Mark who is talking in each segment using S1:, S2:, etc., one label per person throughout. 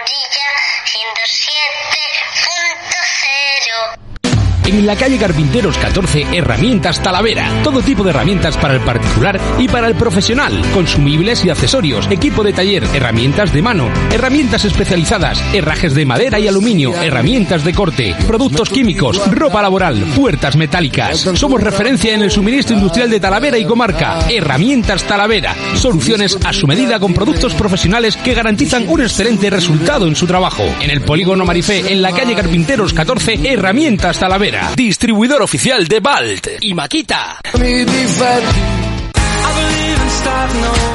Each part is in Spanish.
S1: Morilla 107.0
S2: en la calle Carpinteros 14, Herramientas Talavera. Todo tipo de herramientas para el particular y para el profesional. Consumibles y accesorios, equipo de taller, herramientas de mano, herramientas especializadas, herrajes de madera y aluminio, herramientas de corte, productos químicos, ropa laboral, puertas metálicas. Somos referencia en el suministro industrial de Talavera y comarca. Herramientas Talavera. Soluciones a su medida con productos profesionales que garantizan un excelente resultado en su trabajo. En el polígono Marifé, en la calle Carpinteros 14, Herramientas Talavera distribuidor oficial de Balt y Maquita.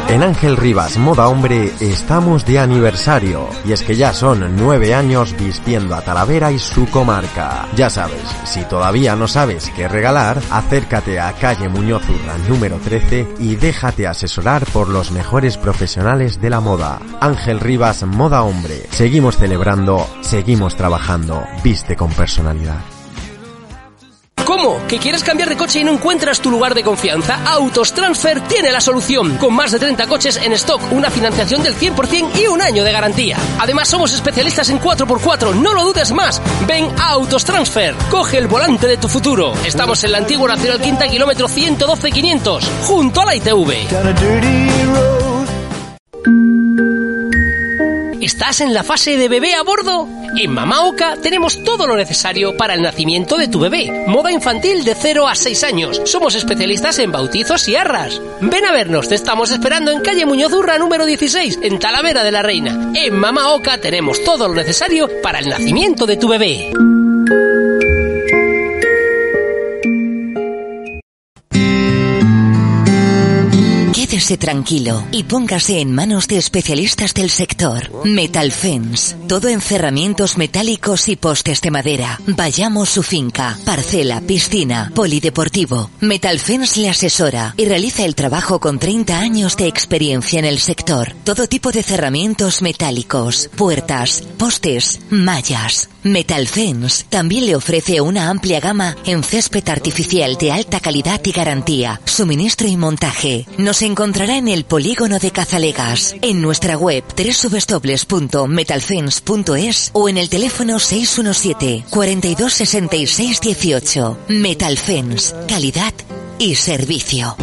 S3: En Ángel Rivas Moda Hombre estamos de aniversario y es que ya son nueve años vistiendo a Talavera y su comarca. Ya sabes, si todavía no sabes qué regalar, acércate a calle Muñoz Urra número 13 y déjate asesorar por los mejores profesionales de la moda. Ángel Rivas Moda Hombre. Seguimos celebrando, seguimos trabajando. Viste con personalidad.
S2: ¿Cómo? ¿Que quieres cambiar de coche y no encuentras tu lugar de confianza? Autos Transfer tiene la solución. Con más de 30 coches en stock, una financiación del 100% y un año de garantía. Además, somos especialistas en 4x4, no lo dudes más. Ven a Autos Transfer. Coge el volante de tu futuro. Estamos en la antigua Nacional Quinta, kilómetro 112-500, junto a la ITV. ¿Estás en la fase de bebé a bordo? En Mamaoka tenemos todo lo necesario para el nacimiento de tu bebé. Moda infantil de 0 a 6 años. Somos especialistas en bautizos y arras. Ven a vernos, te estamos esperando en calle Muñozurra número 16, en Talavera de la Reina. En Mamaoka tenemos todo lo necesario para el nacimiento de tu bebé.
S4: Quédese tranquilo y póngase en manos de especialistas del sector. Metal Fence, todo en cerramientos metálicos y postes de madera. Vayamos su finca, parcela, piscina, polideportivo. Metal Fence le asesora y realiza el trabajo con 30 años de experiencia en el sector. Todo tipo de cerramientos metálicos, puertas, postes, mallas. Metal Fence también le ofrece una amplia gama en césped artificial de alta calidad y garantía, suministro y montaje. Nos encontrará en el polígono de Cazalegas, en nuestra web www.metalfence.es o en el teléfono 617 42 66 18. Metal Fence, calidad y servicio.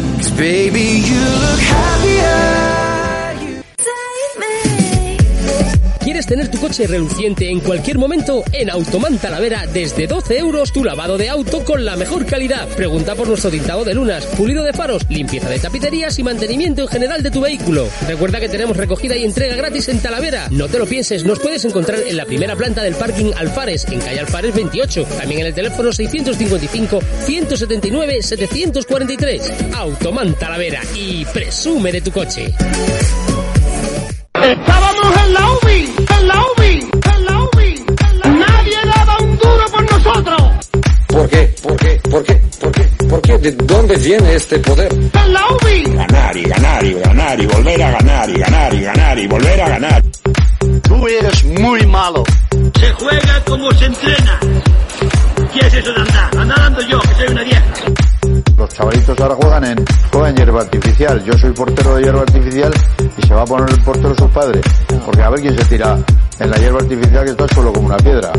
S2: ¿Quieres tener tu coche reluciente en cualquier momento? En Automan Talavera, desde 12 euros tu lavado de auto con la mejor calidad. Pregunta por nuestro tintado de lunas, pulido de faros, limpieza de tapicerías y mantenimiento en general de tu vehículo. Recuerda que tenemos recogida y entrega gratis en Talavera. No te lo pienses, nos puedes encontrar en la primera planta del parking Alfares, en calle Alfares 28. También en el teléfono 655-179-743. Automan Talavera y presume de tu coche.
S5: Estábamos en la ¿Por
S6: qué? ¿Por qué? ¿Por qué? ¿De dónde viene este poder?
S5: En la UBI.
S7: Ganar y ganar y ganar y volver a ganar y ganar y ganar y volver a ganar.
S5: Tú eres muy malo.
S8: Se juega como se entrena. ¿Qué es eso de andar? Anda dando yo, que soy una vieja.
S9: Los chavalitos ahora juegan en, juegan hierba artificial. Yo soy portero de hierba artificial y se va a poner el portero su padre. Porque a ver quién se tira en la hierba artificial que está solo como una piedra.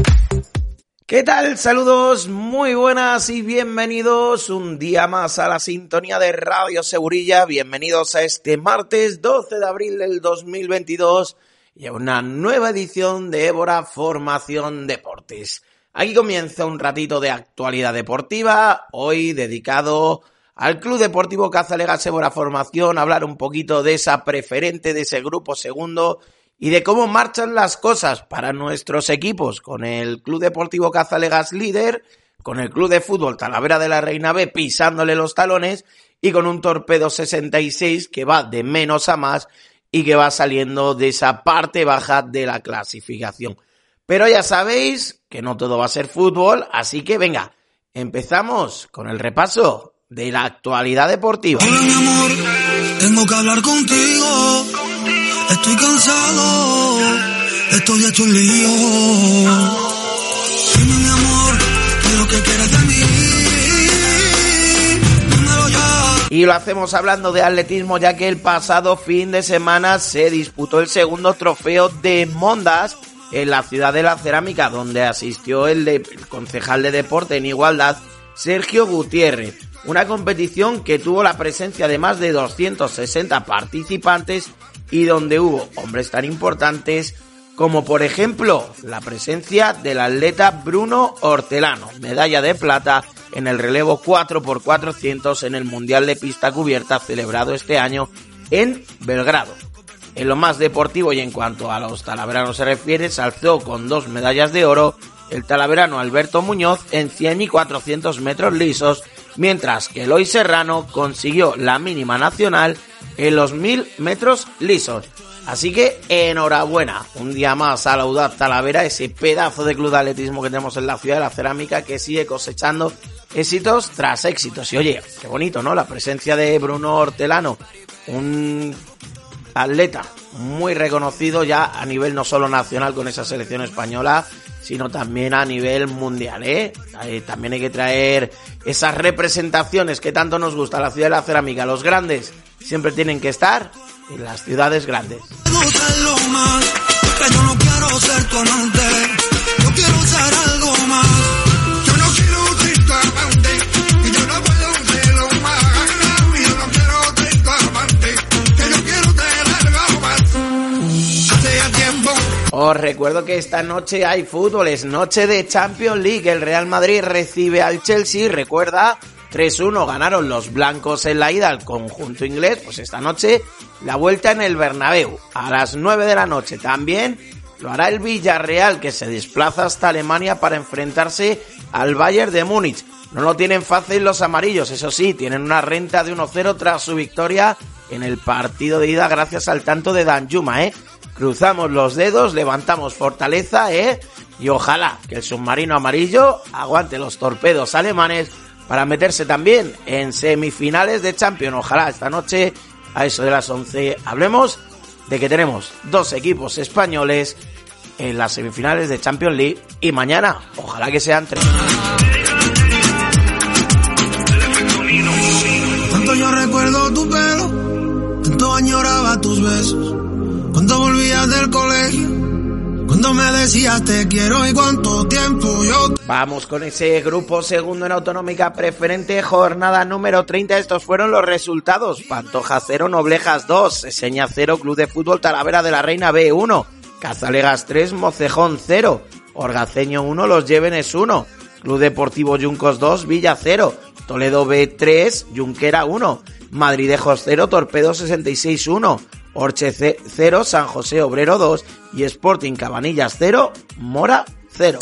S10: ¿Qué tal? Saludos muy buenas y bienvenidos un día más a la sintonía de Radio Segurilla. Bienvenidos a este martes 12 de abril del 2022 y a una nueva edición de Évora Formación Deportes. Aquí comienza un ratito de actualidad deportiva, hoy dedicado al Club Deportivo Cazalegas Évora Formación, hablar un poquito de esa preferente, de ese grupo segundo y de cómo marchan las cosas para nuestros equipos con el Club Deportivo Cazalegas líder, con el Club de Fútbol Talavera de la Reina B pisándole los talones y con un Torpedo 66 que va de menos a más y que va saliendo de esa parte baja de la clasificación. Pero ya sabéis que no todo va a ser fútbol, así que venga, empezamos con el repaso de la actualidad deportiva.
S11: Mi amor, tengo que hablar contigo. Estoy cansado, estoy hecho un lío. Dime mi amor, quiero que quieras de mí.
S10: Y lo hacemos hablando de atletismo ya que el pasado fin de semana se disputó el segundo trofeo de Mondas en la ciudad de la cerámica, donde asistió el, el concejal de deporte en igualdad, Sergio Gutiérrez. Una competición que tuvo la presencia de más de 260 participantes y donde hubo hombres tan importantes como por ejemplo la presencia del atleta Bruno Hortelano, medalla de plata en el relevo 4x400 en el Mundial de Pista Cubierta celebrado este año en Belgrado. En lo más deportivo y en cuanto a los talaveranos se refiere, se con dos medallas de oro el talaverano Alberto Muñoz en 100 y 400 metros lisos, mientras que Eloy Serrano consiguió la mínima nacional en los 1000 metros lisos. Así que enhorabuena, un día más a la Talavera, ese pedazo de club de atletismo que tenemos en la ciudad de la cerámica que sigue cosechando éxitos tras éxitos. Y oye, qué bonito, ¿no? La presencia de Bruno Hortelano, un atleta muy reconocido ya a nivel no solo nacional con esa selección española, sino también a nivel mundial, ¿eh? ¿eh? También hay que traer esas representaciones que tanto nos gusta la ciudad de la cerámica. Los grandes siempre tienen que estar en las ciudades grandes. Os recuerdo que esta noche hay fútbol, es noche de Champions League. El Real Madrid recibe al Chelsea, recuerda, 3-1 ganaron los blancos en la ida al conjunto inglés, pues esta noche la vuelta en el Bernabéu a las 9 de la noche. También lo hará el Villarreal que se desplaza hasta Alemania para enfrentarse al Bayern de Múnich. No lo tienen fácil los amarillos, eso sí, tienen una renta de 1-0 tras su victoria en el partido de ida gracias al tanto de Dan Yuma, ¿eh? Cruzamos los dedos, levantamos fortaleza, ¿eh? Y ojalá que el submarino amarillo aguante los torpedos alemanes para meterse también en semifinales de Champions. Ojalá esta noche, a eso de las 11, hablemos de que tenemos dos equipos españoles en las semifinales de Champions League y mañana, ojalá que sean tres.
S11: Tanto yo recuerdo tu pelo, añoraba tus besos, cuando volvías del colegio cuando me decías te quiero y cuánto tiempo yo...
S10: Vamos con ese grupo segundo en autonómica preferente, jornada número 30. Estos fueron los resultados. Pantoja 0, Noblejas 2, Seña 0, Club de Fútbol Talavera de la Reina B 1, Cazalegas 3, Mocejón 0, Orgaceño 1, Los Llévenes 1, Club Deportivo Yuncos 2, Villa 0, Toledo B 3, Junquera 1, Madridejos 0, Torpedo 66 1, Orche 0, San José Obrero 2 y Sporting Cabanillas 0, Mora 0.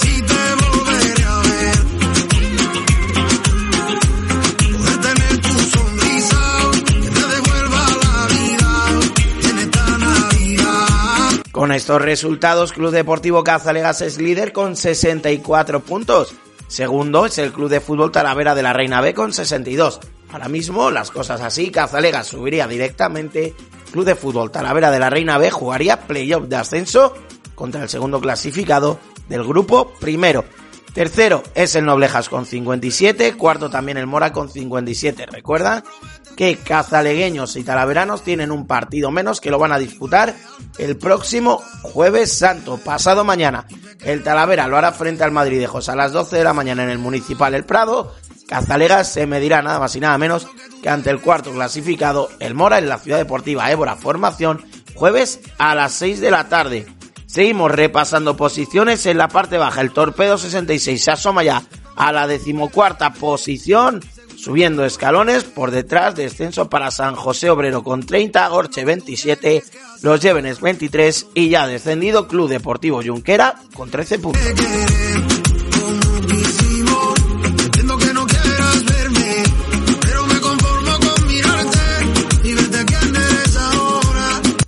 S10: Con estos resultados, Club Deportivo Cazalegas es líder con 64 puntos. Segundo es el Club de Fútbol Talavera de la Reina B con 62. Ahora mismo las cosas así, Cazalegas subiría directamente Club de Fútbol Talavera de la Reina B jugaría playoff de ascenso contra el segundo clasificado del grupo primero. Tercero es el Noblejas con 57, cuarto también el Mora con 57. Recuerda que cazalegueños y talaveranos tienen un partido menos que lo van a disputar el próximo jueves santo, pasado mañana. El Talavera lo hará frente al Madridejos a las 12 de la mañana en el Municipal El Prado Cazalegas se medirá nada más y nada menos que ante el cuarto clasificado, el Mora, en la Ciudad Deportiva Évora Formación, jueves a las 6 de la tarde. Seguimos repasando posiciones en la parte baja. El Torpedo 66 se asoma ya a la decimocuarta posición, subiendo escalones por detrás, descenso para San José Obrero con 30, Gorche 27, Los Llévenes 23 y ya descendido Club Deportivo Junquera con 13 puntos.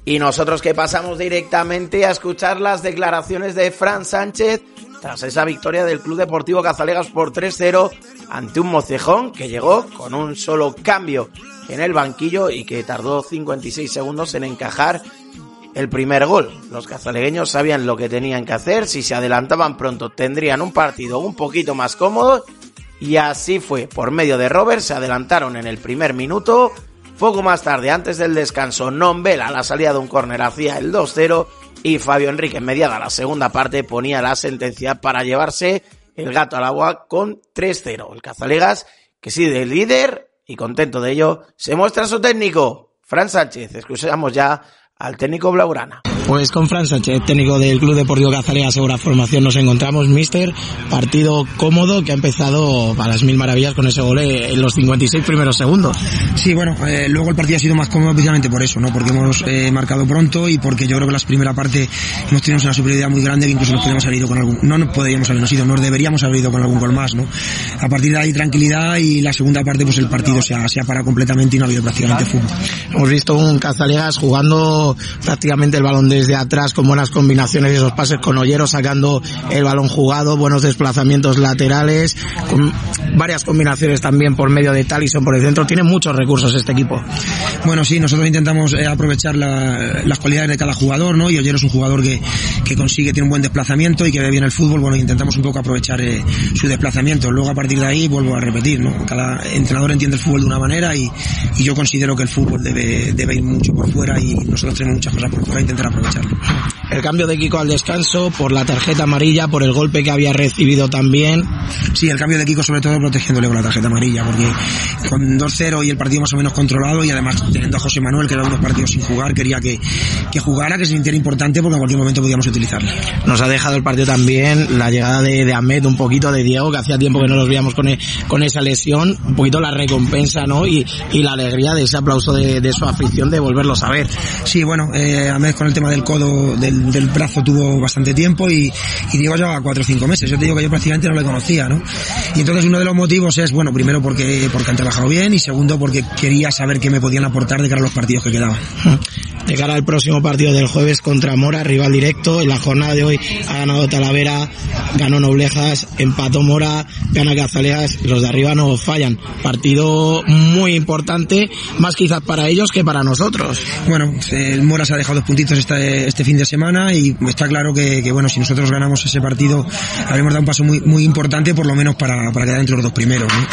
S10: Y nosotros que pasamos directamente a escuchar las declaraciones de Fran Sánchez tras esa victoria del Club Deportivo Cazalegas por 3-0 ante un mocejón que llegó con un solo cambio en el banquillo y que tardó 56 segundos en encajar el primer gol. Los cazalegueños sabían lo que tenían que hacer, si se adelantaban pronto tendrían un partido un poquito más cómodo y así fue. Por medio de Robert se adelantaron en el primer minuto poco más tarde, antes del descanso, Nombela a la salida de un córner hacía el 2-0 y Fabio Enrique, mediada la segunda parte, ponía la sentencia para llevarse el gato al agua con 3-0. El Cazalegas, que sigue líder y contento de ello, se muestra su técnico, Fran Sánchez. Escuchamos ya al técnico Blaurana.
S12: Pues con Fran Sánchez, técnico del Club Deportivo Cazalea Segura Formación, nos encontramos, mister. Partido cómodo que ha empezado para las mil maravillas con ese gol en los 56 primeros segundos.
S13: Sí, bueno, eh, luego el partido ha sido más cómodo precisamente por eso, ¿no? Porque hemos eh, marcado pronto y porque yo creo que la primera parte hemos tenido una superioridad muy grande que incluso nos podríamos haber ido con algún, no nos podríamos habernos ido, nos deberíamos haber ido con algún gol más, ¿no? A partir de ahí tranquilidad y la segunda parte pues el partido se ha, se ha parado completamente y no ha habido prácticamente fútbol.
S12: Hemos visto un Cazalegas jugando prácticamente el balón desde atrás con buenas combinaciones y esos pases con Ollero sacando el balón jugado, buenos desplazamientos laterales, con varias combinaciones también por medio de Talison por el centro. Tiene muchos recursos este equipo.
S13: Bueno, sí, nosotros intentamos eh, aprovechar la, las cualidades de cada jugador, ¿no? Y Ollero es un jugador que, que consigue, tiene un buen desplazamiento y que ve bien el fútbol. Bueno, intentamos un poco aprovechar eh, su desplazamiento. Luego a partir de ahí vuelvo a repetir, ¿no? Cada entrenador entiende el fútbol de una manera y, y yo considero que el fútbol debe, debe ir mucho por fuera y nosotros tenemos muchas cosas por fuera e intentar 在路
S12: El cambio de Kiko al descanso por la tarjeta amarilla, por el golpe que había recibido también.
S13: Sí, el cambio de Kiko sobre todo protegiéndole con la tarjeta amarilla, porque con 2-0 y el partido más o menos controlado y además teniendo a José Manuel que era unos partidos sin jugar, quería que, que jugara, que se sintiera importante porque en cualquier momento podíamos utilizarle.
S12: Nos ha dejado el partido también la llegada de, de Ahmed, un poquito de Diego, que hacía tiempo que no los veíamos con, con esa lesión, un poquito la recompensa, ¿no? Y, y la alegría de ese aplauso de, de, su afición de volverlos a ver.
S13: Sí, bueno, eh, Ahmed con el tema del codo, del, del brazo tuvo bastante tiempo y, y Diego llevaba cuatro o cinco meses. Yo te digo que yo prácticamente no le conocía, ¿no? Y entonces uno de los motivos es, bueno, primero porque, porque han trabajado bien y segundo porque quería saber qué me podían aportar de cara a los partidos que quedaban.
S12: De cara al próximo partido del jueves contra Mora, rival directo, en la jornada de hoy ha ganado Talavera, ganó Noblejas, empató Mora, gana Cazaleas, los de arriba no fallan. Partido muy importante, más quizás para ellos que para nosotros.
S13: Bueno, el Mora se ha dejado dos puntitos este, este fin de semana y está claro que, que, bueno, si nosotros ganamos ese partido, habremos dado un paso muy, muy importante, por lo menos para, para quedar entre los dos primeros. ¿no?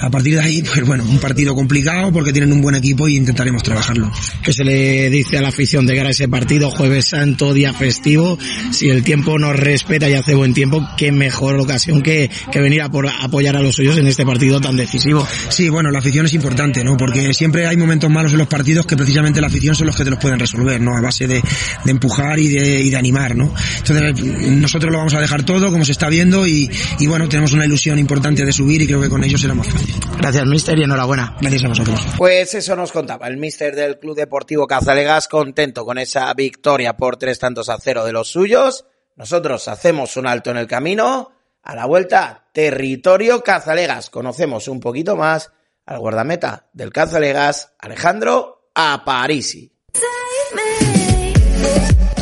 S13: A partir de ahí, pues bueno, un partido complicado porque tienen un buen equipo y intentaremos trabajarlo.
S12: Que se le dice a la afición de cara a ese partido, jueves santo, día festivo, si el tiempo nos respeta y hace buen tiempo, qué mejor ocasión que, que venir a por, apoyar a los suyos en este partido tan decisivo.
S13: Sí, bueno, la afición es importante, ¿no? Porque siempre hay momentos malos en los partidos que precisamente la afición son los que te los pueden resolver, ¿no? A base de, de empujar y de, y de, animar, ¿no? Entonces, nosotros lo vamos a dejar todo, como se está viendo, y, y bueno, tenemos una ilusión importante de subir y creo que con ellos será más fácil.
S12: Gracias, mister, y enhorabuena.
S13: Gracias a vosotros.
S10: Pues eso nos contaba el mister del Club Deportivo Cazalegas, contento con esa victoria por tres tantos a cero de los suyos. Nosotros hacemos un alto en el camino. A la vuelta, territorio Cazalegas. Conocemos un poquito más al guardameta del Cazalegas, Alejandro Aparisi.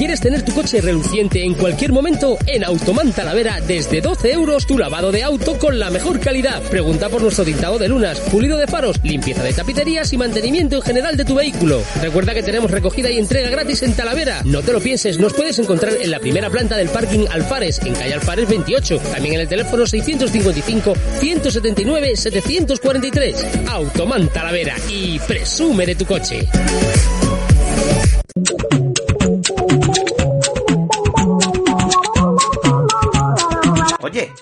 S14: ¿Quieres tener tu coche reluciente en cualquier momento? En Automan Talavera, desde 12 euros tu lavado de auto con la mejor calidad. Pregunta por nuestro tintado de lunas, pulido de faros, limpieza de tapicerías y mantenimiento en general de tu vehículo. Recuerda que tenemos recogida y entrega gratis en Talavera. No te lo pienses, nos puedes encontrar en la primera planta del parking Alfares, en calle Alfares 28. También en el teléfono 655-179-743. Automan Talavera y presume de tu coche.
S10: Oye,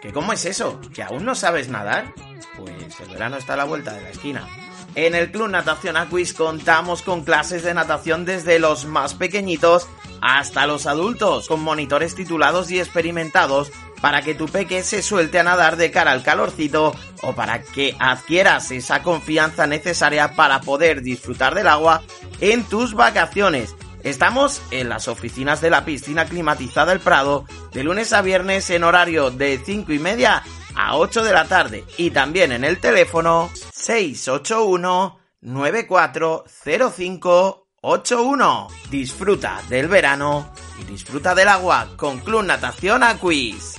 S10: ¿que cómo es eso? ¿Que aún no sabes nadar? Pues el verano está a la vuelta de la esquina. En el Club Natación Aquis contamos con clases de natación desde los más pequeñitos hasta los adultos, con monitores titulados y experimentados para que tu peque se suelte a nadar de cara al calorcito o para que adquieras esa confianza necesaria para poder disfrutar del agua en tus vacaciones. Estamos en las oficinas de la piscina climatizada El Prado de lunes a viernes en horario de 5 y media a 8 de la tarde y también en el teléfono 681 940581. Disfruta del verano y disfruta del agua con Club Natación Aquis.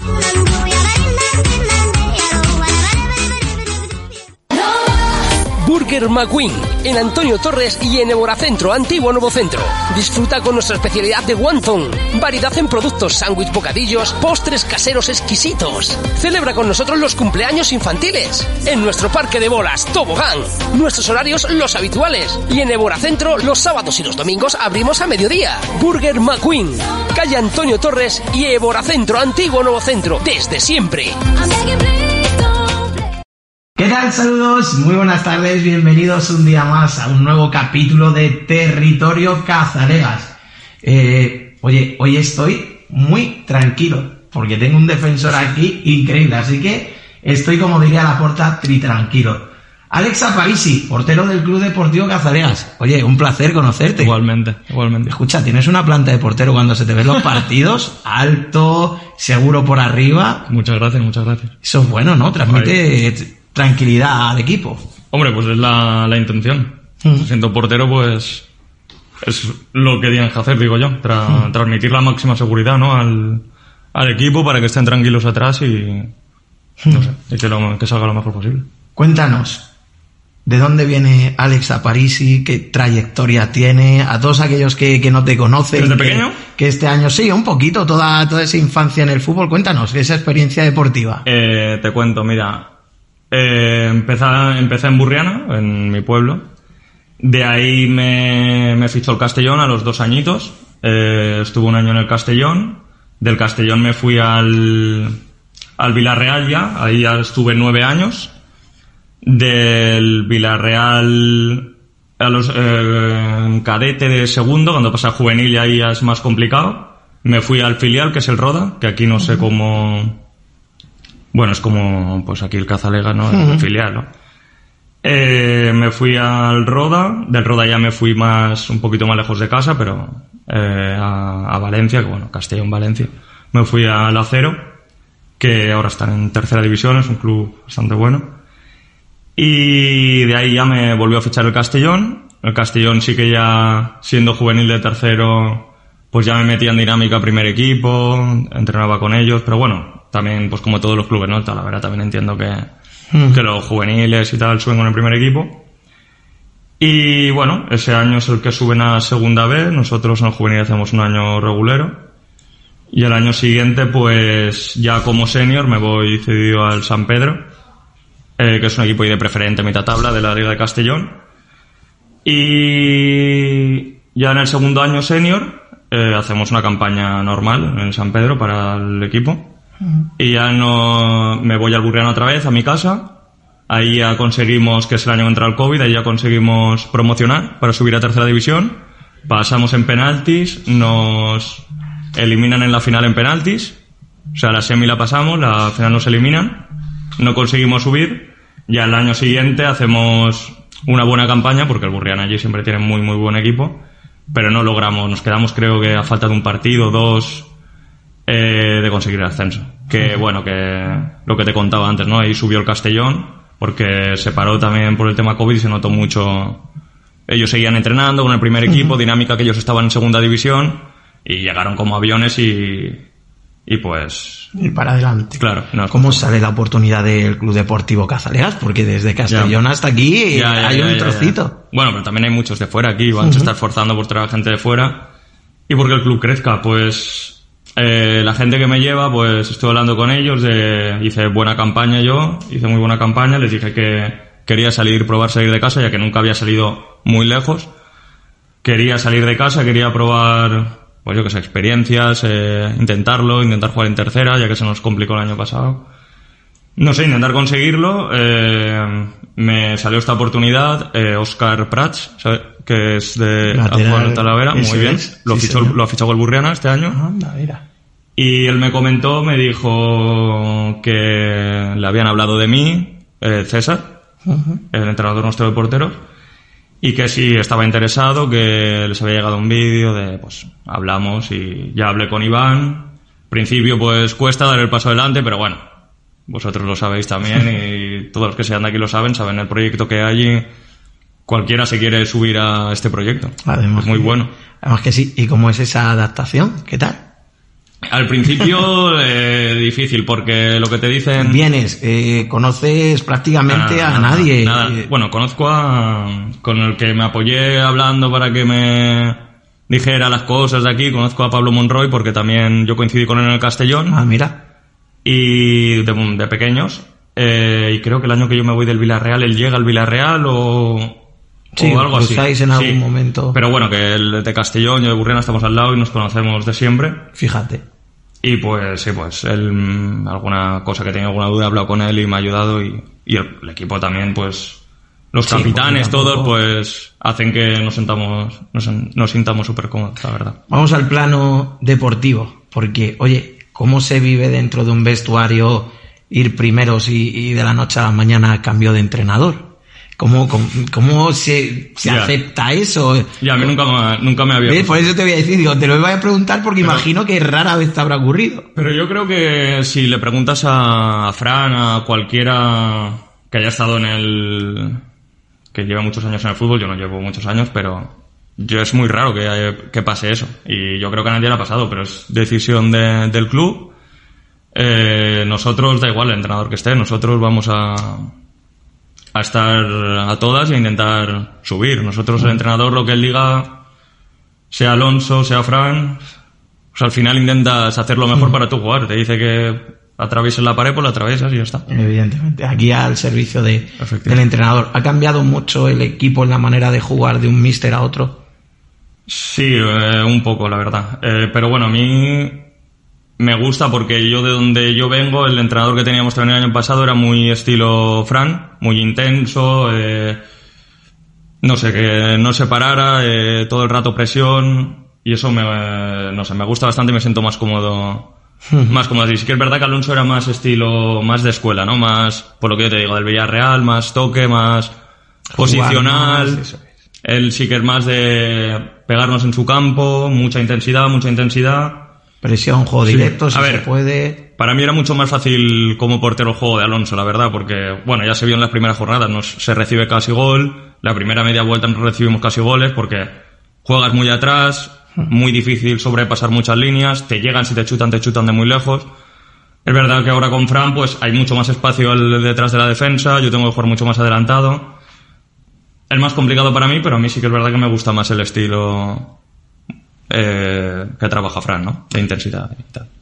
S14: Burger McQueen, en Antonio Torres y en Eboracentro, Antiguo Nuevo Centro. Disfruta con nuestra especialidad de wonton, variedad en productos, sándwich, bocadillos, postres caseros exquisitos. Celebra con nosotros los cumpleaños infantiles. En nuestro parque de bolas, Tobogán. Nuestros horarios los habituales. Y en Eboracentro, los sábados y los domingos abrimos a mediodía. Burger McQueen, calle Antonio Torres y Eboracentro, Antiguo Nuevo Centro, desde siempre.
S12: ¿Qué tal? Saludos, muy buenas tardes, bienvenidos un día más a un nuevo capítulo de Territorio Cazalegas. Eh, oye, hoy estoy muy tranquilo, porque tengo un defensor aquí increíble, así que estoy, como diría la porta, tri tranquilo. Alex Parisi, portero del Club Deportivo Cazalegas. Oye, un placer conocerte.
S15: Igualmente, igualmente.
S12: Escucha, tienes una planta de portero cuando se te ven los partidos, alto, seguro por arriba.
S15: Muchas gracias, muchas gracias.
S12: Eso es bueno, ¿no? Transmite tranquilidad al equipo.
S15: Hombre, pues es la, la intención. Siendo portero, pues es lo que tienes que hacer, digo yo. Tra- Transmitir la máxima seguridad, ¿no? Al, al equipo para que estén tranquilos atrás y, no sé, y que, lo- que salga lo mejor posible.
S12: Cuéntanos, ¿de dónde viene Alex Aparisi? ¿Qué trayectoria tiene? A todos aquellos que, que no te conocen.
S15: ¿Desde
S12: que-
S15: pequeño?
S12: Que este año sí, un poquito, toda, toda esa infancia en el fútbol. Cuéntanos, esa experiencia deportiva.
S15: Eh, te cuento, mira. Eh, empecé, empecé en Burriana, en mi pueblo. De ahí me, me fichó el Castellón a los dos añitos. Eh, estuve un año en el Castellón. Del Castellón me fui al, al Villarreal ya. Ahí ya estuve nueve años. Del Villarreal a los eh, cadete de segundo, cuando pasa a juvenil ya ahí ya es más complicado. Me fui al filial, que es el Roda, que aquí no sé cómo... Bueno, es como pues aquí el Cazalega, ¿no? El filial, ¿no? Eh, me fui al Roda, del Roda ya me fui más, un poquito más lejos de casa, pero eh, a, a Valencia, que bueno, Castellón, Valencia. Me fui al Acero, que ahora están en tercera división, es un club bastante bueno. Y de ahí ya me volvió a fichar el Castellón. El Castellón sí que ya, siendo juvenil de tercero, pues ya me metía en dinámica primer equipo, entrenaba con ellos, pero bueno, también pues como todos los clubes, ¿no? El Talavera también entiendo que,
S12: Mm.
S15: que los juveniles y tal suben con el primer equipo. Y bueno, ese año es el que suben a segunda B, nosotros en el juvenil hacemos un año regulero. Y el año siguiente, pues ya como senior me voy cedido al San Pedro, eh, que es un equipo de preferente mitad tabla de la Liga de Castellón. Y ya en el segundo año senior eh, hacemos una campaña normal en San Pedro para el equipo. Y ya no me voy al Burriano otra vez a mi casa. Ahí ya conseguimos, que es el año que entra el COVID, ahí ya conseguimos promocionar para subir a tercera división. Pasamos en penaltis, nos eliminan en la final en penaltis. O sea, la semi la pasamos, la final nos eliminan. No conseguimos subir. Ya el año siguiente hacemos una buena campaña, porque el Burriana allí siempre tiene muy, muy buen equipo. Pero no logramos, nos quedamos creo que a falta de un partido, dos, eh, de conseguir el ascenso. Que bueno, que lo que te contaba antes, ¿no? Ahí subió el Castellón, porque se paró también por el tema COVID y se notó mucho. Ellos seguían entrenando con el primer equipo, dinámica que ellos estaban en segunda división, y llegaron como aviones y. Y pues.
S12: Y para adelante.
S15: Claro, no,
S12: ¿Cómo sale la oportunidad del Club Deportivo Cazalegas? Porque desde Castellón
S15: Ya.
S12: hasta aquí
S15: Ya,
S12: hay
S15: ya,
S12: un trocito.
S15: Bueno, pero también hay muchos de fuera aquí, van a estar forzando por traer gente de fuera. Y porque el club crezca, pues eh, la gente que me lleva, pues estoy hablando con ellos, de, hice buena campaña yo, hice muy buena campaña, les dije que quería salir, probar salir de casa, ya que nunca había salido muy lejos. Quería salir de casa, quería probar, pues yo que sé, experiencias, eh, intentarlo, intentar jugar en tercera, ya que se nos complicó el año pasado. No sé, intentar conseguirlo. eh, me salió esta oportunidad. Eh, Oscar Prats, ¿sabe? Que es de
S12: Lateral,
S15: Talavera, muy bien.
S12: es,
S15: Lo,
S12: sí,
S15: fichó, lo ha fichado el Burriana este año.
S12: Anda, mira.
S15: Y él me comentó, me dijo que le habían hablado de mí, eh, César, el entrenador nuestro de porteros, y que si estaba interesado, que les había llegado un vídeo de, pues, hablamos y ya hablé con Iván. Principio, pues, cuesta dar el paso adelante, pero bueno, vosotros lo sabéis también y todos los que sean de aquí lo saben, saben el proyecto que hay y cualquiera se quiere subir a este proyecto.
S12: Además
S15: es muy bueno.
S12: Además que sí. ¿Y cómo es esa adaptación? ¿Qué tal?
S15: Al principio eh, difícil porque lo que te dicen...
S12: Vienes, eh, conoces prácticamente
S15: Nada,
S12: a
S15: nada,
S12: nadie.
S15: nada. Bueno, conozco a... con el que me apoyé hablando para que me dijera las cosas de aquí, conozco a Pablo Monroy porque también yo coincidí con él en el Castellón.
S12: Ah, mira.
S15: Y de, de pequeños. Eh, y creo que el año que yo me voy del Villarreal, él llega al Villarreal o...
S12: Sí,
S15: o algo así.
S12: cruzáis en algún
S15: Sí.
S12: momento.
S15: Pero bueno, que el de Castellón y de Burriana estamos al lado y nos conocemos de siempre.
S12: Fíjate.
S15: Y pues sí, pues él, mm, alguna cosa que tenía alguna duda, he hablado con él y me ha ayudado y, y el, el equipo también, pues los
S12: Sí,
S15: capitanes, todos, pues hacen que nos sentamos, nos, nos sintamos súper cómodos, la verdad.
S12: Vamos al plano deportivo, porque, oye, ¿cómo se vive dentro de un vestuario ir primeros y, y de la noche a la mañana cambio de entrenador? ¿Cómo, cómo, cómo se, se
S15: Ya.
S12: acepta eso?
S15: Y a mí nunca, me- nunca me había
S12: ¿Ves? Por eso te voy a decir, digo, te lo voy a preguntar porque imagino que rara vez te habrá ocurrido.
S15: Pero yo creo que si le preguntas a, a Fran, a cualquiera que haya estado en el... que lleve muchos años en el fútbol, yo no llevo muchos años, pero yo es muy raro que, que pase eso. Y yo creo que a nadie le ha pasado, pero es decisión de- del club. Eh, nosotros, da igual el entrenador que esté, nosotros vamos a, a estar a todas y a intentar subir. Nosotros, el entrenador, lo que él diga, sea Alonso, sea Fran, pues al final intentas hacer lo mejor para tu jugar. Te dice que atravieses la pared, pues la atraviesas y ya está.
S12: Evidentemente, aquí al servicio de, del entrenador. ¿Ha cambiado mucho el equipo en la manera de jugar de un míster a otro?
S15: Sí, eh, un poco, la verdad. Eh, pero bueno, a mí me gusta porque yo de donde yo vengo, el entrenador que teníamos también el año pasado era muy estilo Fran, muy intenso, eh, no sé, que no se parara, eh, todo el rato presión, y eso me, no sé, me gusta bastante y me siento más cómodo, más cómodo así. Sí que es verdad que Alonso era más estilo, más de escuela, ¿no? Más, por lo que yo te digo, del Villarreal, más toque, más posicional.
S12: más,
S15: Él sí que es más de pegarnos en su campo, mucha intensidad, mucha intensidad.
S12: Presión, juego
S15: Sí.
S12: directo, si
S15: A
S12: se
S15: ver,
S12: puede.
S15: Para mí era mucho más fácil como portero el juego de Alonso, la verdad, porque, bueno, ya se vio en las primeras jornadas, nos, se recibe casi gol, la primera media vuelta nos recibimos casi goles, porque juegas muy atrás, muy difícil sobrepasar muchas líneas, te llegan, si te chutan, te chutan de muy lejos. Es verdad que ahora con Fran, pues hay mucho más espacio detrás de la defensa, yo tengo que jugar mucho más adelantado. Es más complicado para mí, pero a mí sí que es verdad que me gusta más el estilo eh, que trabaja Fran, ¿no? De intensidad.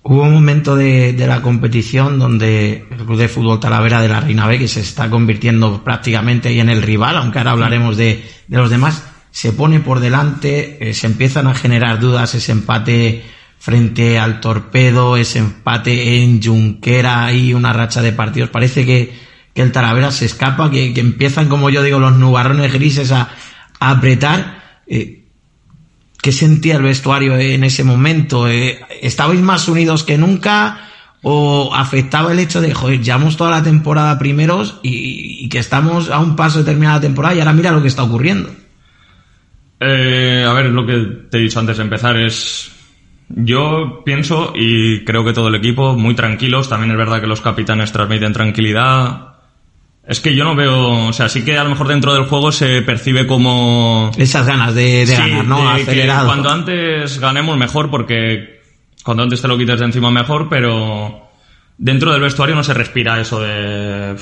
S12: Hubo un momento de, la competición donde el Club de Fútbol Talavera de la Reina B, que se está convirtiendo prácticamente en el rival, aunque ahora hablaremos de, los demás, se pone por delante, eh, se empiezan a generar dudas, ese empate frente al Torpedo, ese empate en Junquera y una racha de partidos. Parece que, el Talavera se escapa, que, empiezan, como yo digo, los nubarrones grises a, a apretar. Eh, ¿Qué sentía el vestuario en ese momento? Eh, ¿Estabais más unidos que nunca? ¿O afectaba el hecho de, joder, llevamos toda la temporada primeros y, que estamos a un paso de terminar la temporada y ahora mira lo que está ocurriendo?
S15: Eh, a ver, lo que te he dicho antes de empezar es... Yo pienso y creo que todo el equipo muy tranquilos. También es verdad que los capitanes transmiten tranquilidad. Es que yo no veo... O sea, sí que a lo mejor dentro del juego se percibe como...
S12: Esas ganas de, de
S15: Sí,
S12: ganar, ¿no?
S15: de que
S12: Acelerado.
S15: cuando antes ganemos mejor porque cuando antes te lo quites de encima mejor, pero dentro del vestuario no se respira eso de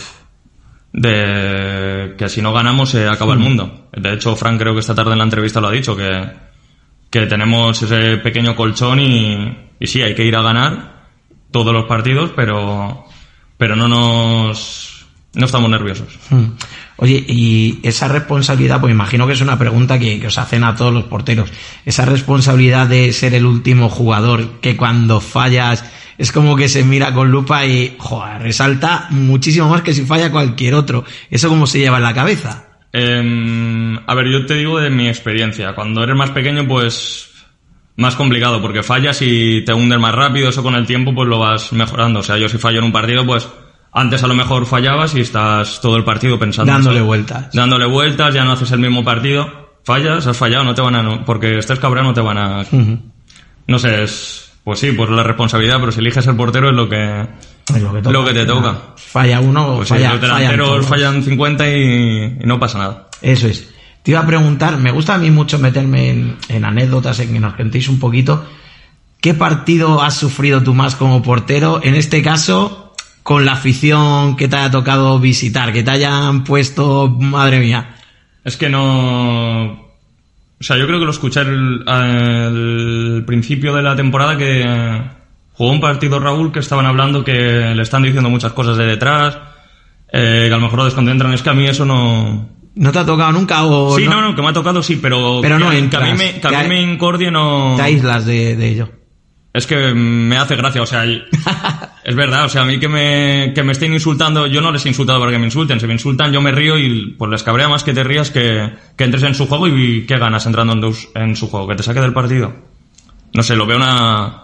S15: de que si no ganamos se acaba el
S12: Mm.
S15: mundo. De hecho, Frank creo que esta tarde en la entrevista lo ha dicho que que tenemos ese pequeño colchón y, y sí, hay que ir a ganar todos los partidos, pero pero no nos no estamos nerviosos.
S12: Hmm. Oye, y esa responsabilidad, pues imagino que es una pregunta que, que os hacen a todos los porteros. Esa responsabilidad de ser el último jugador, que cuando fallas es como que se mira con lupa y, joder, resalta muchísimo más que si falla cualquier otro. ¿Eso cómo se lleva en la cabeza?
S15: Em, a ver, yo te digo de mi experiencia. Cuando eres más pequeño, pues más complicado, porque fallas y te hundes más rápido. Eso con el tiempo, pues lo vas mejorando. O sea, yo si fallo en un partido, pues antes a lo mejor fallabas y estás todo el partido pensando.
S12: Dándole vueltas.
S15: Dándole vueltas, ya no haces el mismo partido. Fallas, has fallado, no te van a. no- porque estés cabrón, no te van a. No sé, es. Pues sí, pues la responsabilidad, pero si eliges el portero es lo que.
S12: Es lo que toca.
S15: Lo que te toca.
S12: Falla uno,
S15: Pues sí,
S12: falla,
S15: los
S12: fallan
S15: delanteros
S12: todos.
S15: fallan 50 y, y no pasa nada.
S12: Eso es. Te iba a preguntar, me gusta a mí mucho meterme en, en anécdotas, en que nos contéis un poquito. ¿qué partido has sufrido tú más como portero? En este caso, con la afición que te haya tocado visitar, que te hayan puesto, madre mía.
S15: Es que no. O sea, yo creo que lo escuché al, principio de la temporada que jugó un partido Raúl que estaban hablando que le están diciendo muchas cosas de detrás, eh, que a lo mejor lo desconcentran. Es que a mí eso no.
S12: ¿No te ha tocado nunca o
S15: Sí, no, no, que me ha tocado sí, pero.
S12: Pero no entras,
S15: que a mí me, que a
S12: que
S15: mí
S12: hay-
S15: me incordie no.
S12: te aíslas de, de ello?
S15: Es que me hace gracia, o sea, es verdad, o sea, a mí que me, que me estén insultando, yo no les he insultado para que me insulten, si me insultan yo me río y pues les cabrea más que te rías que, que entres en su juego y que ganas entrando en, en su juego, que te saque del partido. No sé, lo veo una,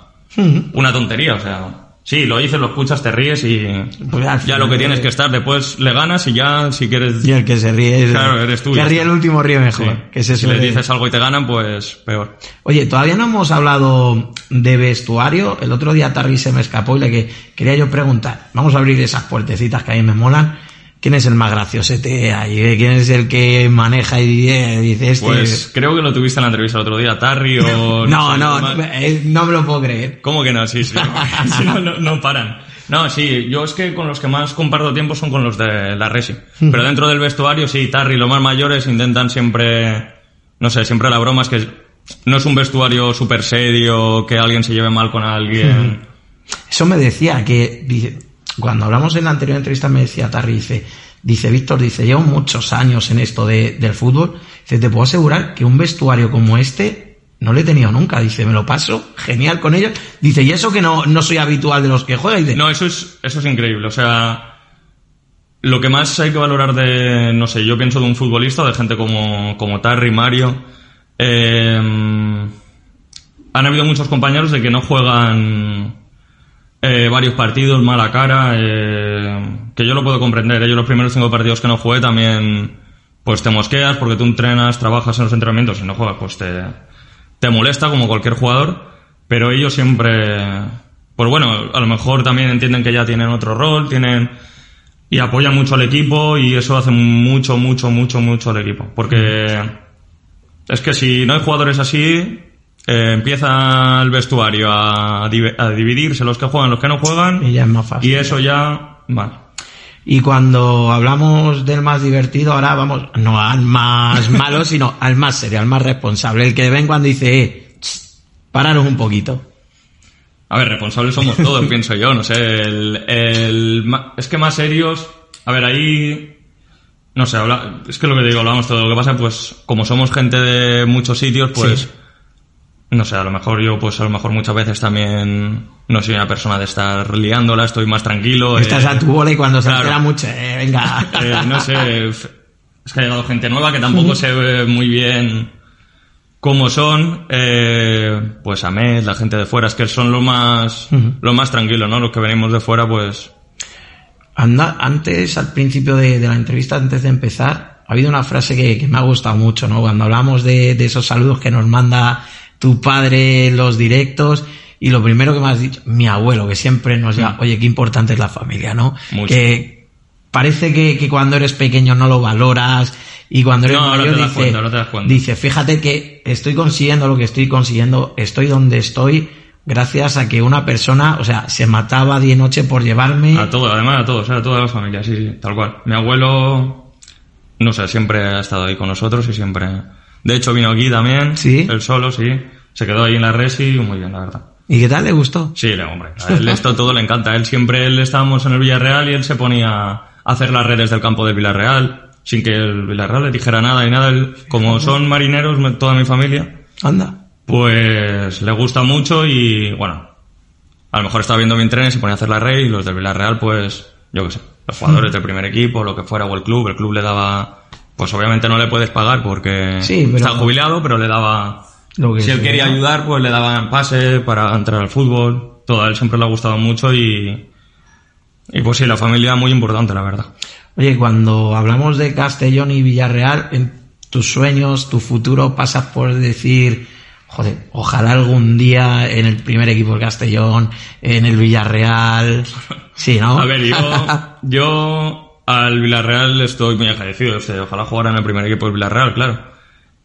S15: una tontería, o sea, sí, lo dices, lo escuchas, te ríes y
S12: Pues
S15: ya lo que tienes
S12: eh,
S15: que estar, después le ganas y ya si quieres...
S12: Y el que se ríe es.
S15: Claro, eres tú.
S12: Que ríe el último ríe mejor.
S15: Sí.
S12: Que se
S15: si les dices algo y te ganan, pues peor.
S12: Oye, todavía no hemos hablado de vestuario. El otro día Tarry se me escapó y le que quería yo preguntar. Vamos a abrir esas puertecitas que a mí me molan. ¿Quién es el más graciosete ahí? ¿Quién es el que maneja y eh, dice este?
S15: Pues creo que lo tuviste en la entrevista el otro día, Tarry o...
S12: no, no, eh, no me lo puedo creer.
S15: ¿Cómo que no? Sí, sí. Sí, no, no- paran. No, sí, yo es que con los que más comparto tiempo son con los de la Resi. Pero dentro del vestuario, sí, Tarry, los más mayores intentan siempre, no sé, siempre la broma es que no es un vestuario súper serio, que alguien se lleve mal con alguien.
S12: Eso me decía que, cuando hablamos en la anterior entrevista me decía Tarry, dice, dice Víctor, dice, llevo muchos años en esto de- del fútbol, dice, te puedo asegurar que un vestuario como este no lo he tenido nunca, dice, me lo paso genial con ellos, dice, y eso que no, no soy habitual de los que juegan, dice,
S15: No, eso es, eso es increíble. O sea, lo que más hay que valorar de, no sé, yo pienso de un futbolista, de gente como, como Tarry, Mario, eh, han habido muchos compañeros de que no juegan eh, varios partidos, mala cara, eh, que yo lo puedo comprender. ¿eh? Yo los primeros cinco partidos que no jugué también, pues te mosqueas porque tú entrenas, trabajas en los entrenamientos y no juegas, pues te, te molesta como cualquier jugador, pero ellos siempre, pues bueno, a lo mejor también entienden que ya tienen otro rol, tienen y apoyan mucho al equipo y eso hace mucho, mucho, mucho, mucho al equipo, porque es que si no hay jugadores así, eh, empieza el vestuario a, div- a dividirse los que juegan, los que no juegan,
S12: y ya es más fácil.
S15: y eso ya, vale.
S12: Y cuando hablamos del más divertido, ahora vamos, no al más malo, sino al más serio, al más responsable, el que ven cuando dice, eh, ch, pararos un poquito.
S15: A ver, responsables somos todos, pienso yo, no sé, el, es que más serios, a ver, ahí, no sé, habla, es que lo que te digo, hablamos todo, lo que pasa, pues, como somos gente de muchos sitios, pues,
S12: Sí.
S15: No sé, a lo mejor yo, pues, a lo mejor muchas veces también, no soy una persona de estar liándola, estoy más tranquilo.
S12: Estás
S15: eh,
S12: a tu bola y cuando se altera mucho, eh, venga.
S15: eh, no sé, es que ha llegado gente nueva que tampoco se ve muy bien cómo son, eh, pues Ahmed, la gente de fuera, es que son lo más,
S12: Ujú.
S15: lo más tranquilo, ¿no? Los que venimos de fuera, pues,
S12: Anda, antes, al principio de, de la entrevista, antes de empezar, ha habido una frase que, que me ha gustado mucho, ¿no? Cuando hablamos de, de esos saludos que nos manda tu padre los directos, y lo primero que me has dicho, mi abuelo, que siempre nos llama, oye, qué importante es la familia, ¿no?
S15: Mm. Mucho.
S12: Que parece que, que cuando eres pequeño no lo valoras, y cuando eres
S15: No,
S12: mayor
S15: te das
S12: dice,
S15: cuenta, ahora te das cuenta.
S12: dice, fíjate que estoy consiguiendo lo que estoy consiguiendo, estoy donde estoy, gracias a que una persona, o sea, se mataba día y noche por llevarme.
S15: a todo, además a todos, a toda la familia, sí, sí, tal cual. Mi abuelo, no sé, siempre ha estado ahí con nosotros y siempre, de hecho vino aquí también,
S12: ¿Sí?
S15: él solo, sí, se quedó ahí en la res y muy bien, la verdad.
S12: ¿Y qué tal le gustó?
S15: Sí, le- hombre, a él esto todo le encanta. Él siempre, él estábamos en el Villarreal y él se ponía a hacer las redes del campo del Villarreal, sin que el Villarreal le dijera nada y nada. Él, como son marineros, toda mi familia,
S12: Anda.
S15: pues le gusta mucho y, bueno, a lo mejor estaba viendo mi tren y se ponía a hacer la red y los del Villarreal, pues, yo qué sé, los jugadores del primer equipo, lo que fuera, o el club, el club le daba, pues obviamente no le puedes pagar porque
S12: Sí, pero-
S15: está jubilado, pero le daba
S12: Lo que
S15: si él quería ayudar, pues le daban pase para entrar al fútbol. Todo a él siempre le ha gustado mucho y. Y pues sí, la familia muy importante, la verdad.
S12: Oye, cuando hablamos de Castellón y Villarreal, en tus sueños, tu futuro, pasas por decir, joder, ojalá algún día en el primer equipo del Castellón, en el Villarreal. Sí, ¿no?
S15: A ver, yo, yo al Villarreal estoy muy agradecido. o sea, ojalá jugara en el primer equipo del Villarreal, claro.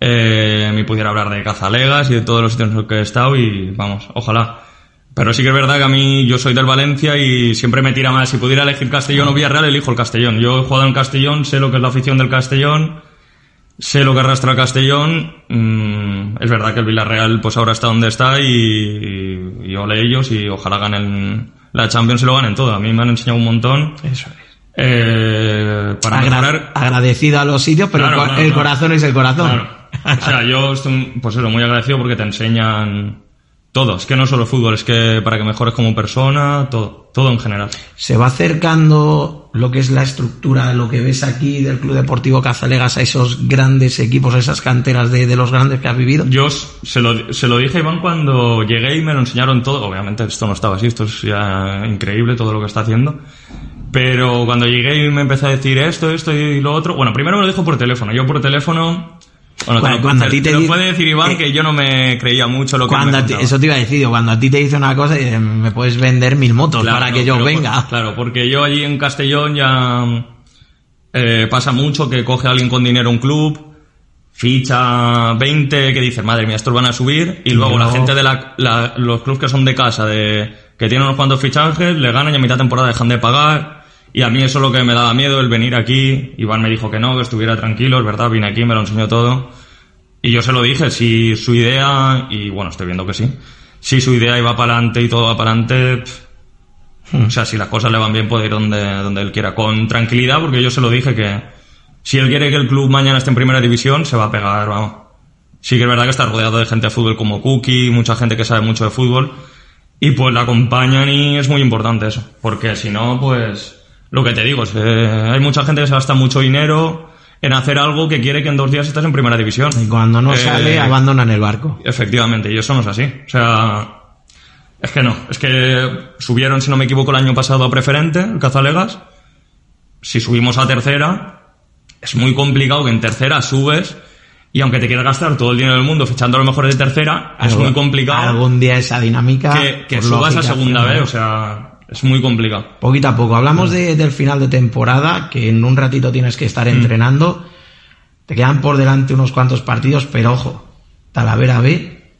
S15: Eh, me pudiera hablar de Cazalegas y de todos los sitios en los que he estado y vamos, ojalá. Pero sí que es verdad que a mí yo soy del Valencia y siempre me tira más. Si pudiera elegir Castellón o Villarreal, elijo el Castellón. Yo he jugado en Castellón, sé lo que es la afición del Castellón, sé lo que arrastra el Castellón. Mm, es verdad que el Villarreal pues ahora está donde está y, y, y ole ellos y ojalá ganen la Champions y lo ganen todo. A mí me han enseñado un montón.
S12: Eso es.
S15: Eh, para
S12: Agra-
S15: mejorar
S12: agradecido a los sitios, pero
S15: Claro,
S12: el,
S15: claro,
S12: el
S15: claro.
S12: corazón es el corazón.
S15: O sea, yo estoy, pues eso, muy agradecido porque te enseñan todo. Es que no solo fútbol, es que para que mejores como persona, todo, todo en general.
S12: Se va acercando lo que es la estructura, lo que ves aquí del Club Deportivo Cazalegas a esos grandes equipos, a esas canteras de, de los grandes que has vivido.
S15: Yo se lo, se lo dije a Iván cuando llegué y me lo enseñaron todo. Obviamente esto no estaba así, esto es ya increíble todo lo que está haciendo. Pero cuando llegué y me empezó a decir esto, esto y lo otro, bueno, primero me lo dijo por teléfono. Yo por teléfono, bueno,
S12: cuando a ti te
S15: lo puede decir Iván
S12: eh,
S15: que yo no me creía mucho lo que
S12: Cuando
S15: me
S12: eso te iba a decir, cuando a ti te dice una cosa, me puedes vender mil motos
S15: Claro,
S12: para
S15: no,
S12: que yo venga.
S15: por- claro, porque yo allí en Castellón ya eh, pasa mucho que coge a alguien con dinero un club, ficha 20 que dice, madre mía, estos van a subir, y luego la gente de la, la- los clubes que son de casa, de que tienen unos cuantos fichajes, le ganan y a mitad de temporada dejan de pagar. Y a mí eso es lo que me daba miedo, el venir aquí. Iván me dijo que no, que estuviera tranquilo, es verdad, vine aquí, me lo enseñó todo. Y yo se lo dije, si su idea, y bueno, estoy viendo que sí, si su idea iba para adelante y todo va para adelante, o sea, si las cosas le van bien puede ir donde, donde él quiera, con tranquilidad, porque yo se lo dije que si él quiere que el club mañana esté en primera división, se va a pegar, vamos. Sí que es verdad que está rodeado de gente de fútbol como Cookie, mucha gente que sabe mucho de fútbol, y pues la acompañan y es muy importante eso, porque si no, pues, lo que te digo, es, eh, hay mucha gente que se gasta mucho dinero en hacer algo que quiere que en dos días estés en primera división.
S12: Y cuando no
S15: Eh,
S12: sale, abandonan el barco.
S15: Efectivamente, y eso no es así. O sea, es que no. Es que subieron, si no me equivoco, el año pasado a preferente, el Cazalegas. Si subimos a tercera, es muy complicado que en tercera subes y aunque te quieras gastar todo el dinero del mundo fichando a lo mejor de tercera, es muy complicado
S12: Algún día esa dinámica.
S15: que, subas a segunda vez. O sea, es muy complicado.
S12: Poquito a poco. Hablamos de- del final de temporada, que en un ratito tienes que
S15: Mm.
S12: estar entrenando. Te quedan por delante unos cuantos partidos, pero ojo, Talavera B,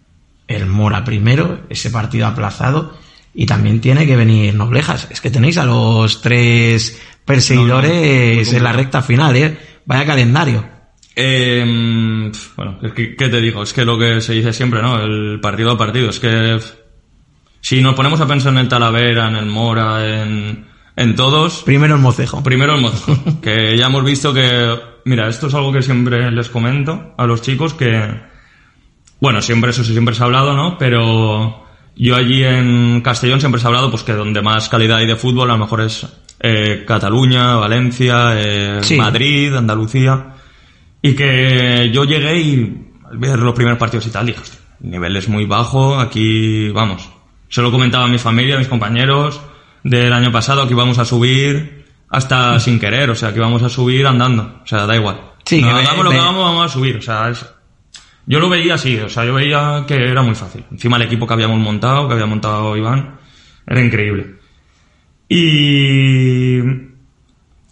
S12: el Mora primero, ese partido aplazado, y también tiene que venir Noblejas. Es que tenéis a los tres perseguidores
S15: No, no,
S12: en la recta final, ¿eh? Vaya calendario.
S15: Eh, bueno, ¿qué, qué te digo? Es que lo que se dice siempre, ¿no? El partido a partido. Es que si nos ponemos a pensar en el Talavera, en el Mora, en, en todos,
S12: Primero el Mocejo.
S15: primero el Mozo. que ya hemos visto que, mira, esto es algo que siempre les comento a los chicos que, bueno, siempre eso sí, siempre se ha hablado, ¿no? Pero yo allí en Castellón siempre se ha hablado pues que donde más calidad hay de fútbol a lo mejor es eh, Cataluña, Valencia, eh,
S12: Sí.
S15: Madrid, Andalucía. Y que yo llegué y al ver los primeros partidos y tal dije, "Hostia, el nivel es muy bajo, aquí vamos. Se lo comentaba a mi familia, a mis compañeros del año pasado que íbamos a subir hasta sin querer, o sea, que íbamos a subir andando, o sea, da igual.
S12: Sí,
S15: No,
S12: que
S15: hagamos lo que hagamos, vamos a subir, o sea, es- yo lo veía así, o sea, yo veía que era muy fácil. Encima el equipo que habíamos montado, que había montado Iván, era increíble. Y,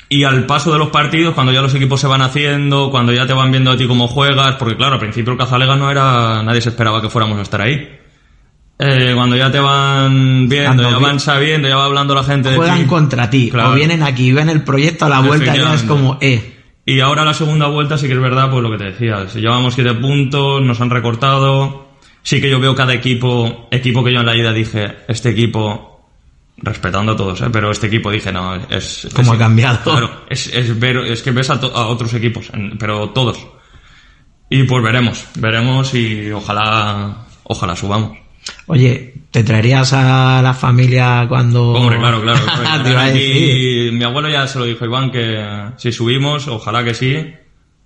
S15: y al paso de los partidos, cuando ya los equipos se van haciendo, cuando ya te van viendo a ti cómo juegas, porque claro, al principio el Cazalega no era, nadie se esperaba que fuéramos a estar ahí. Eh, cuando ya te van viendo, ya van sabiendo, ya va hablando la gente de
S12: Juegan
S15: ti.
S12: contra ti,
S15: Claro.
S12: o vienen aquí, ven el proyecto a la vuelta ya es como, eh,
S15: Y ahora la segunda vuelta sí que es verdad, pues lo que te decía. Si llevamos siete puntos, nos han recortado. Sí que yo veo cada equipo, equipo que yo en la ida dije, este equipo, respetando a todos, ¿eh? pero este equipo dije, no, es...
S12: ¿Cómo
S15: es-
S12: ha cambiado?
S15: Claro, es, es ver, es que ves a, to- a otros equipos, pero todos. Y pues veremos, veremos y ojalá, ojalá subamos.
S12: Oye, ¿te traerías a la familia cuando...?
S15: Hombre, claro, claro.
S12: Decir.
S15: Y mi abuelo ya se lo dijo Iván que si subimos, ojalá que sí.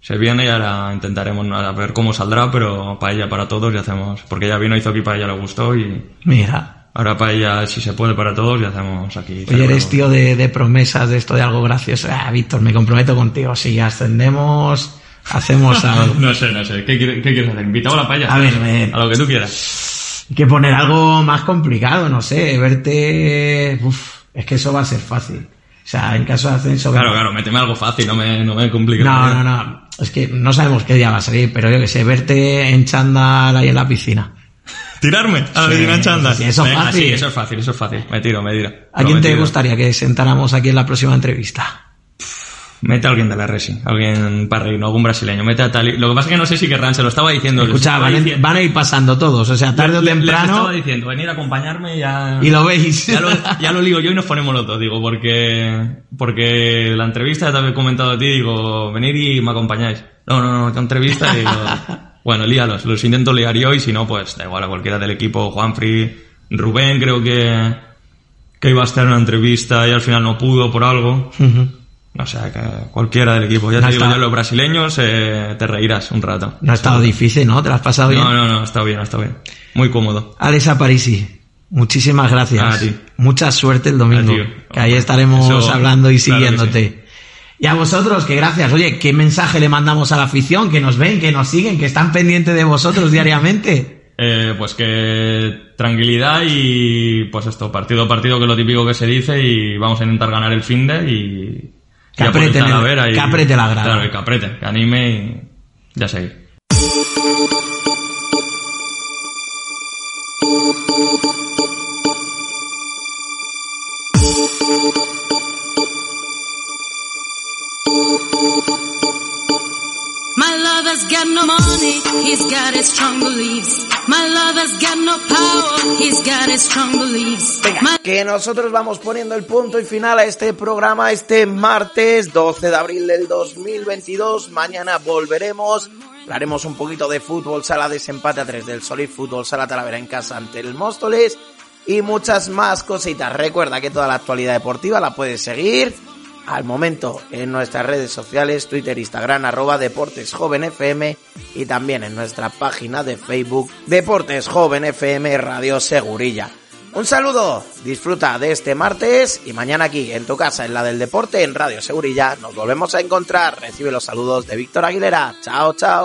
S15: Se viene y ahora intentaremos a ver cómo saldrá, pero paella para todos y hacemos. Porque ya vino, hizo aquí paella, le gustó y
S12: Mira,
S15: ahora paella, si se puede para todos, y hacemos aquí.
S12: oye, eres tío de, de promesas, de esto de algo gracioso. Ah, Víctor, me comprometo contigo. Si ascendemos, hacemos algo.
S15: No sé, no sé. ¿Qué, qué quieres hacer? ¿Invitado a la paella?
S12: A ver, eh,
S15: A lo que tú quieras.
S12: Hay que poner algo más complicado, no sé, verte... Uf, es que eso va a ser fácil. O sea, en caso de ascenso...
S15: Claro, claro, méteme algo fácil, no me, no me compliques.
S12: No, no, no. Es que no sabemos qué día va a salir, pero yo que sé, verte en chándal ahí en la piscina.
S15: ¿Tirarme a la
S12: Sí,
S15: piscina en chándal?
S12: sí, eso es fácil.
S15: sí, eso es fácil, eso es fácil. Me tiro, me tiro.
S12: ¿A quién te gustaría que sentáramos aquí en la próxima entrevista?
S15: Mete a alguien de la Resi, alguien no algún brasileño. Mete a Tali. Lo que pasa es que no sé si querrán, se lo estaba diciendo.
S12: Escucha, van, a-
S15: diciendo-
S12: van a ir pasando todos, o sea, tarde o
S15: les- les
S12: temprano...
S15: estaba diciendo, venir a acompañarme ya...
S12: Y lo veis.
S15: Ya lo, ya lo ligo yo y nos ponemos los dos, digo, porque, porque la entrevista te había comentado a ti, digo, venir y me acompañáis. No, no, no, entrevista, digo, bueno, líalos, los intento liar yo y si no, pues da igual a cualquiera del equipo, Juanfrey, Rubén creo que, que iba a estar en una entrevista y al final no pudo por algo. Sea, que cualquiera del equipo. Ya
S12: No
S15: te digo yo, los brasileños eh, te reirás un rato.
S12: No ha estado difícil, ¿no? ¿Te lo has pasado bien?
S15: No, no, no, está bien, está bien. Muy cómodo.
S12: Alex Aparici, muchísimas gracias.
S15: A ti.
S12: Mucha suerte el domingo. Que ahí estaremos
S15: Eso,
S12: hablando y
S15: claro
S12: siguiéndote. Y a vosotros, que gracias. Oye, ¿qué mensaje le mandamos a la afición? Que nos ven, que nos siguen, que están pendientes de vosotros diariamente.
S15: Eh, pues que tranquilidad y pues esto, partido a partido, que es lo típico que se dice y vamos a intentar ganar el fin de y...
S12: Que
S15: y a por el y-
S12: que apriete la grada.
S15: Claro, que apriete, que anime y ya seguir.
S16: Lover's got no money, he's got his strong beliefs. My lover's got no power, he's got his strong beliefs. My
S10: Que nosotros vamos poniendo el punto y final a este programa este martes 12 de abril del 2022. Mañana volveremos. Hablaremos un poquito de fútbol, sala desempate a 3 del Solid Fútbol, sala Talavera en casa ante el Móstoles y muchas más cositas. Recuerda que toda la actualidad deportiva la puedes seguir al momento en nuestras redes sociales, Twitter, Instagram, arroba Deportes Joven FM y también en nuestra página de Facebook Deportes Joven FM Radio Segurilla. Un saludo, disfruta de este martes y mañana aquí en tu casa, en la del deporte, en Radio Segurilla, nos volvemos a encontrar. Recibe los saludos de Víctor Aguilera. Chao, chao.